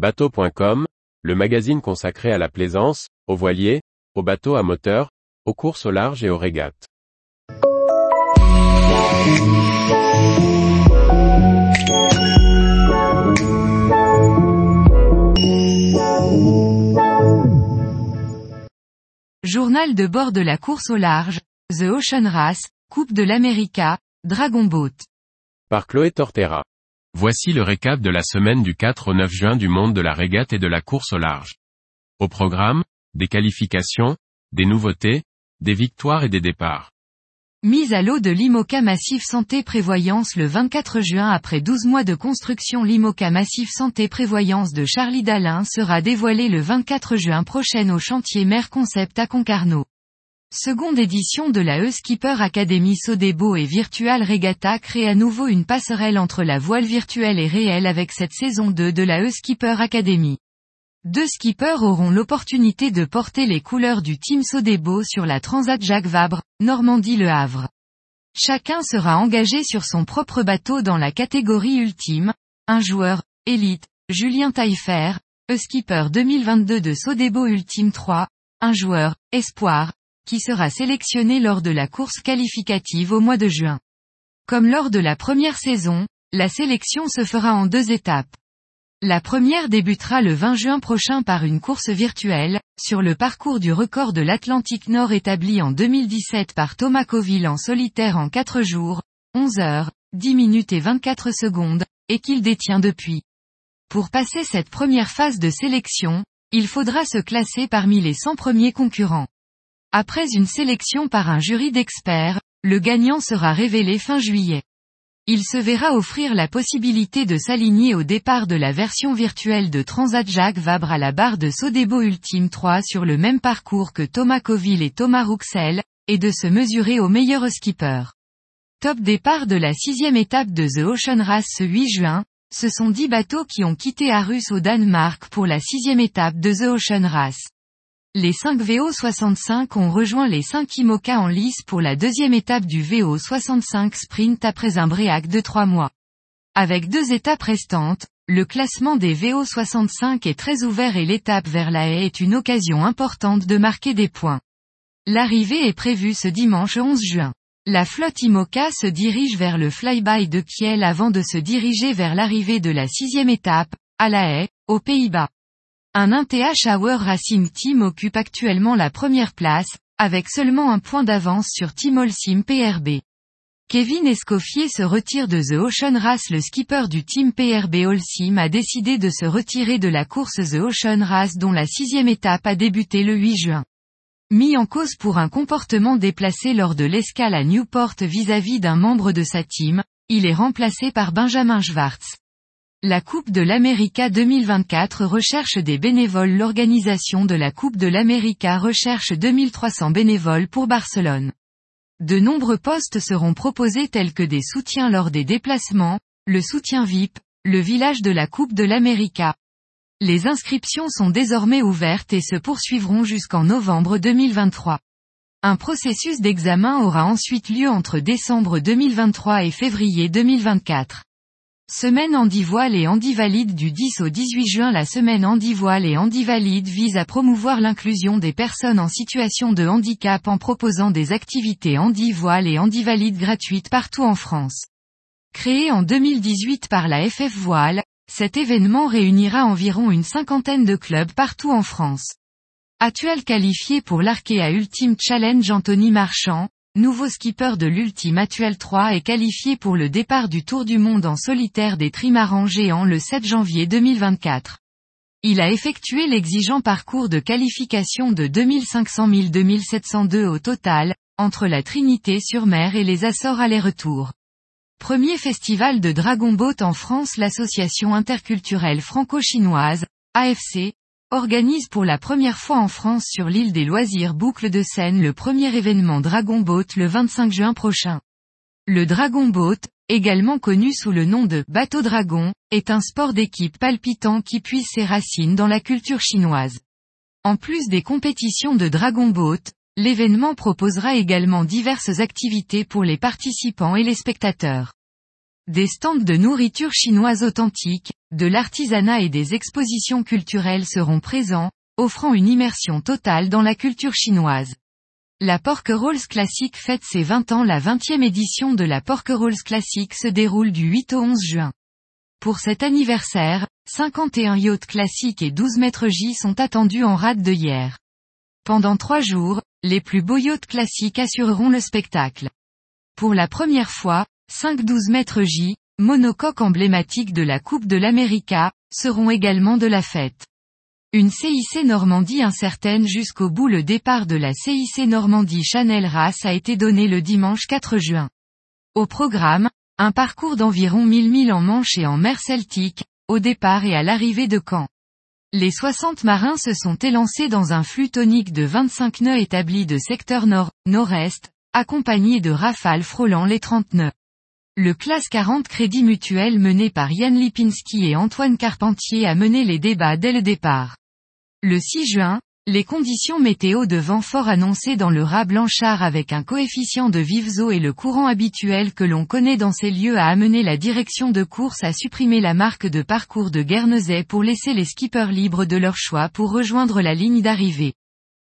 Bateau.com, le magazine consacré à la plaisance, aux voiliers, aux bateaux à moteur, aux courses au large et aux régates. Journal de bord de la course au large, The Ocean Race, Coupe de l'America, Dragon Boat. Par Chloé Tortera. Voici le récap de la semaine du 4 au 9 juin du monde de la régate et de la course au large. Au programme, des qualifications, des nouveautés, des victoires et des départs. Mise à l'eau de l'IMOCA Massif Santé Prévoyance le 24 juin après 12 mois de construction l'IMOCA Massif Santé Prévoyance de Charlie Dalin sera dévoilée le 24 juin prochain au chantier Mer Concept à Concarneau. Seconde édition de la E-Skipper Academy Sodebo et Virtual Regatta crée à nouveau une passerelle entre la voile virtuelle et réelle avec cette saison 2 de la E-Skipper Academy. Deux skippers auront l'opportunité de porter les couleurs du Team Sodebo sur la Transat Jacques Vabre, Normandie-Le Havre. Chacun sera engagé sur son propre bateau dans la catégorie ultime, un joueur, élite, Julien Taillefer, E-Skipper 2022 de Sodebo Ultime 3, un joueur, espoir, qui sera sélectionné lors de la course qualificative au mois de juin. Comme lors de la première saison, la sélection se fera en deux étapes. La première débutera le 20 juin prochain par une course virtuelle, sur le parcours du record de l'Atlantique Nord établi en 2017 par Thomas Coville en solitaire en 4 jours, 11 heures, 10 minutes et 24 secondes, et qu'il détient depuis. Pour passer cette première phase de sélection, il faudra se classer parmi les 100 premiers concurrents. Après une sélection par un jury d'experts, le gagnant sera révélé fin juillet. Il se verra offrir la possibilité de s'aligner au départ de la version virtuelle de Transat Jacques Vabre à la barre de Sodebo Ultime 3 sur le même parcours que Thomas Coville et Thomas Rouxel, et de se mesurer au meilleur skipper. Top départ de la sixième étape de The Ocean Race ce 8 juin, ce sont dix bateaux qui ont quitté Arus au Danemark pour la sixième étape de The Ocean Race. Les 5 VO65 ont rejoint les 5 IMOCA en lice pour la deuxième étape du VO65 Sprint après un break de 3 mois. Avec deux étapes restantes, le classement des VO65 est très ouvert et l'étape vers la haie est une occasion importante de marquer des points. L'arrivée est prévue ce dimanche 11 juin. La flotte IMOCA se dirige vers le flyby de Kiel avant de se diriger vers l'arrivée de la sixième étape, à la haie, aux Pays-Bas. Un 1TH Hour Racing Team occupe actuellement la première place, avec seulement un point d'avance sur Team Allsim PRB. Kevin Escoffier se retire de The Ocean Race Le skipper du Team PRB Allsim a décidé de se retirer de la course The Ocean Race dont la sixième étape a débuté le 8 juin. Mis en cause pour un comportement déplacé lors de l'escale à Newport vis-à-vis d'un membre de sa team, il est remplacé par Benjamin Schwartz. La Coupe de l'América 2024 recherche des bénévoles L'organisation de la Coupe de l'América recherche 2300 bénévoles pour Barcelone. De nombreux postes seront proposés tels que des soutiens lors des déplacements, le soutien VIP, le village de la Coupe de l'América. Les inscriptions sont désormais ouvertes et se poursuivront jusqu'en novembre 2023. Un processus d'examen aura ensuite lieu entre décembre 2023 et février 2024. Semaine Handivoile et Handivalide du 10 au 18 juin La semaine Handivoile et Handivalide vise à promouvoir l'inclusion des personnes en situation de handicap en proposant des activités handivoile et handivalide gratuites partout en France. Créé en 2018 par la FF Voile, cet événement réunira environ une cinquantaine de clubs partout en France. Actuel qualifié pour l'Arkea Ultimate Challenge Anthony Marchand, nouveau skipper de l'Ultime Actuel 3 est qualifié pour le départ du Tour du Monde en solitaire des trimarans géants le 7 janvier 2024. Il a effectué l'exigeant parcours de qualification de 2500 2702 au total, entre la Trinité-sur-Mer et les Açores aller-retour. Premier festival de Dragon Boat en France l'association interculturelle franco-chinoise, AFC, organise pour la première fois en France sur l'île des loisirs Boucle de Seine le premier événement Dragon Boat le 25 juin prochain. Le Dragon Boat, également connu sous le nom de bateau dragon, est un sport d'équipe palpitant qui puise ses racines dans la culture chinoise. En plus des compétitions de Dragon Boat, l'événement proposera également diverses activités pour les participants et les spectateurs. Des stands de nourriture chinoise authentique, de l'artisanat et des expositions culturelles seront présents, offrant une immersion totale dans la culture chinoise. La Rolls Classic fête ses 20 ans. La 20e édition de la Rolls Classic se déroule du 8 au 11 juin. Pour cet anniversaire, 51 yachts classiques et 12 mètres J sont attendus en rade de hier. Pendant trois jours, les plus beaux yachts classiques assureront le spectacle. Pour la première fois, 5 12 mètres J, monocoques emblématiques de la Coupe de l'América, seront également de la fête. Une CIC Normandie incertaine jusqu'au bout le départ de la CIC Normandie Chanel Race a été donné le dimanche 4 juin. Au programme, un parcours d'environ 1000 milles en Manche et en mer Celtique, au départ et à l'arrivée de Caen. Les 60 marins se sont élancés dans un flux tonique de 25 nœuds établis de secteur nord-nord-est, accompagnés de rafales frôlant les 30 nœuds. Le classe 40 Crédit Mutuel mené par Yann Lipinski et Antoine Carpentier a mené les débats dès le départ. Le 6 juin, les conditions météo de vent fort annoncées dans le rat Blanchard avec un coefficient de vives eaux et le courant habituel que l'on connaît dans ces lieux a amené la direction de course à supprimer la marque de parcours de Guernesey pour laisser les skippers libres de leur choix pour rejoindre la ligne d'arrivée.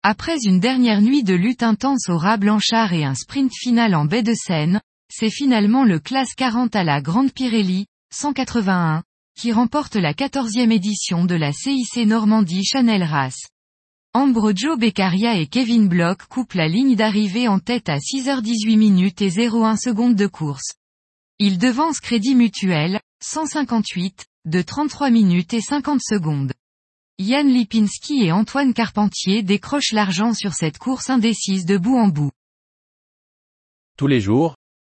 Après une dernière nuit de lutte intense au rat Blanchard et un sprint final en baie de Seine, c'est finalement le classe 40 à la Grande Pirelli, 181, qui remporte la 14e édition de la CIC Normandie Chanel Race. Ambrogio Beccaria et Kevin Block coupent la ligne d'arrivée en tête à 6h18 minutes et 01 secondes de course. Ils devancent Crédit Mutuel, 158, de 33 minutes et 50 secondes. Yann Lipinski et Antoine Carpentier décrochent l'argent sur cette course indécise de bout en bout. Tous les jours,